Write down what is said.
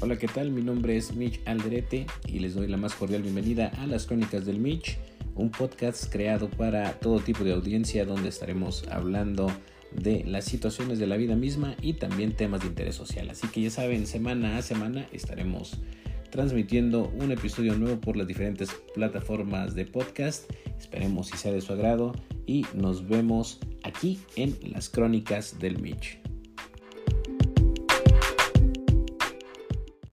Hola, ¿qué tal? Mi nombre es Mitch Alderete y les doy la más cordial bienvenida a las Crónicas del Mitch, un podcast creado para todo tipo de audiencia donde estaremos hablando de las situaciones de la vida misma y también temas de interés social. Así que ya saben, semana a semana estaremos transmitiendo un episodio nuevo por las diferentes plataformas de podcast. Esperemos si sea de su agrado y nos vemos aquí en las Crónicas del Mitch.